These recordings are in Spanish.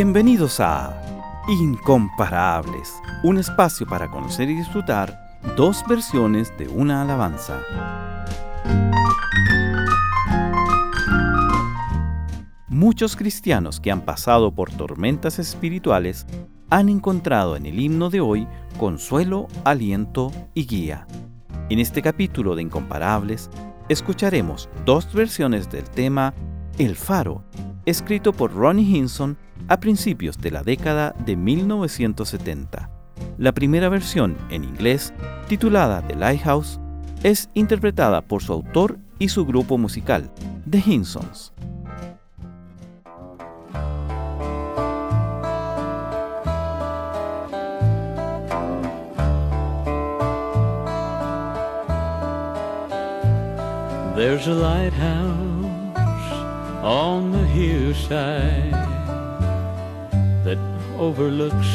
Bienvenidos a Incomparables, un espacio para conocer y disfrutar dos versiones de una alabanza. Muchos cristianos que han pasado por tormentas espirituales han encontrado en el himno de hoy consuelo, aliento y guía. En este capítulo de Incomparables escucharemos dos versiones del tema El Faro, escrito por Ronnie Hinson a principios de la década de 1970. La primera versión, en inglés, titulada The Lighthouse, es interpretada por su autor y su grupo musical, The Hinsons. There's a lighthouse on the hillside overlooks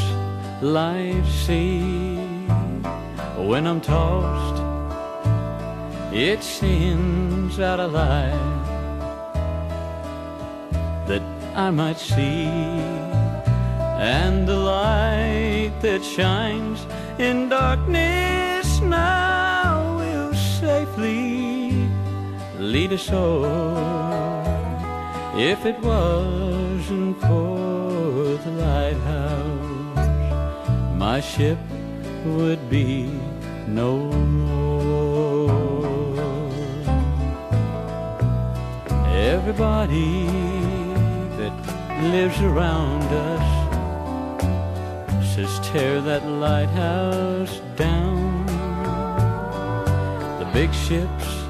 life's sea. When I'm tossed, it sends out a light that I might see. And the light that shines in darkness now will safely lead us all if it wasn't for the lighthouse. My ship would be no more. Everybody that lives around us says tear that lighthouse down. The big ships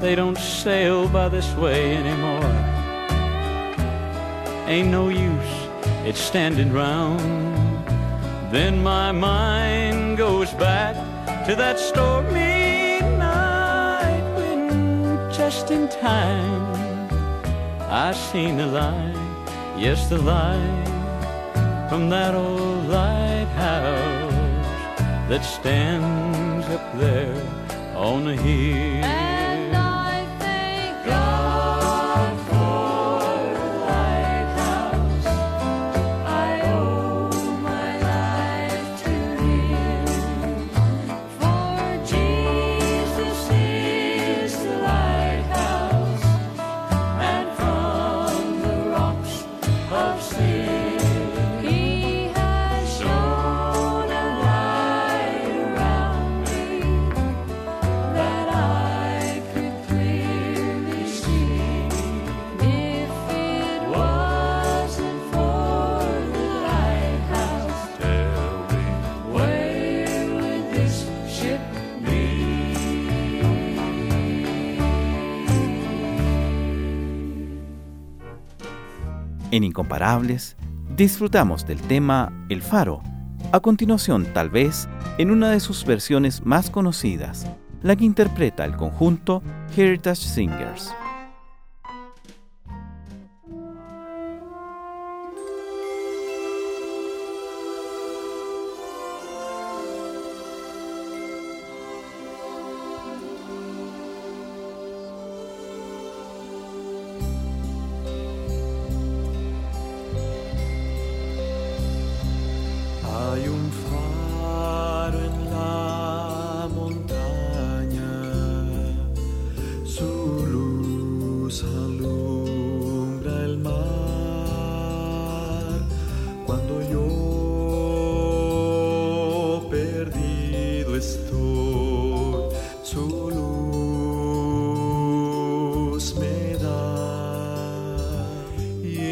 they don't sail by this way anymore. Ain't no use, it's standing round. Then my mind goes back to that stormy night when just in time I seen the light, yes, the light from that old lighthouse that stands up there on the hill. En Incomparables, disfrutamos del tema El Faro, a continuación tal vez en una de sus versiones más conocidas, la que interpreta el conjunto Heritage Singers.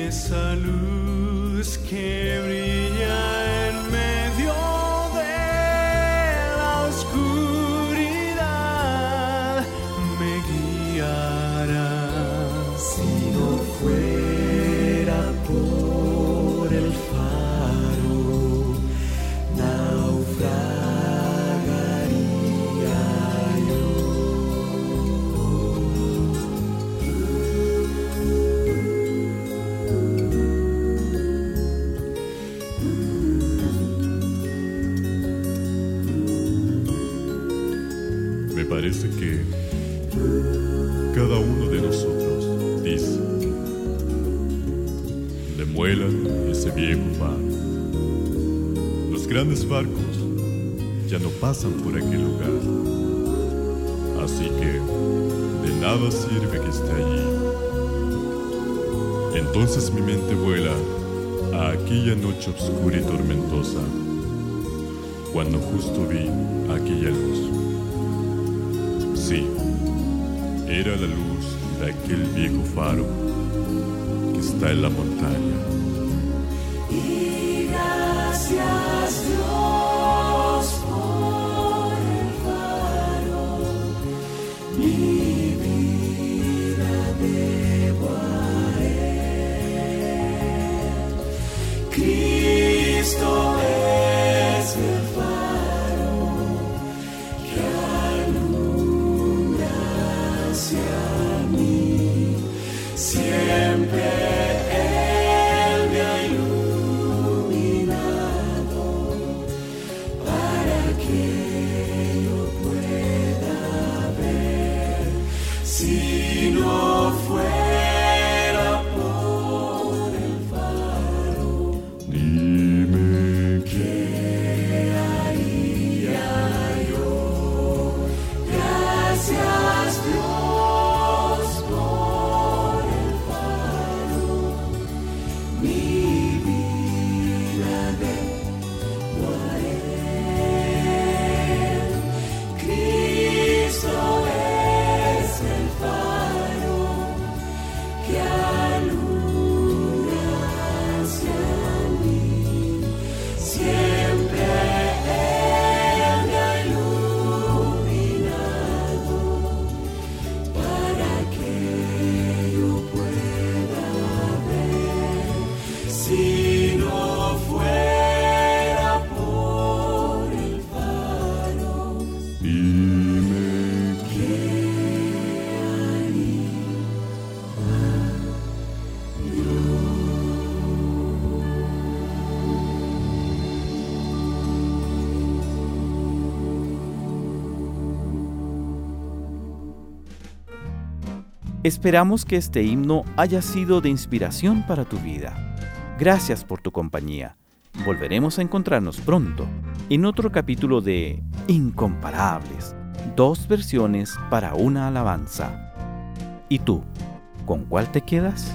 esa luz que brilla. Parece que cada uno de nosotros dice, de muelan ese viejo faro. Los grandes barcos ya no pasan por aquel lugar. Así que de nada sirve que esté allí. Entonces mi mente vuela a aquella noche oscura y tormentosa, cuando justo vi aquella luz. Sí, era la luz de aquel viejo faro que está en la montaña. Y gracias Dios por el faro, mi vida debo a él. Cristo Esperamos que este himno haya sido de inspiración para tu vida. Gracias por tu compañía. Volveremos a encontrarnos pronto en otro capítulo de Incomparables, dos versiones para una alabanza. ¿Y tú, con cuál te quedas?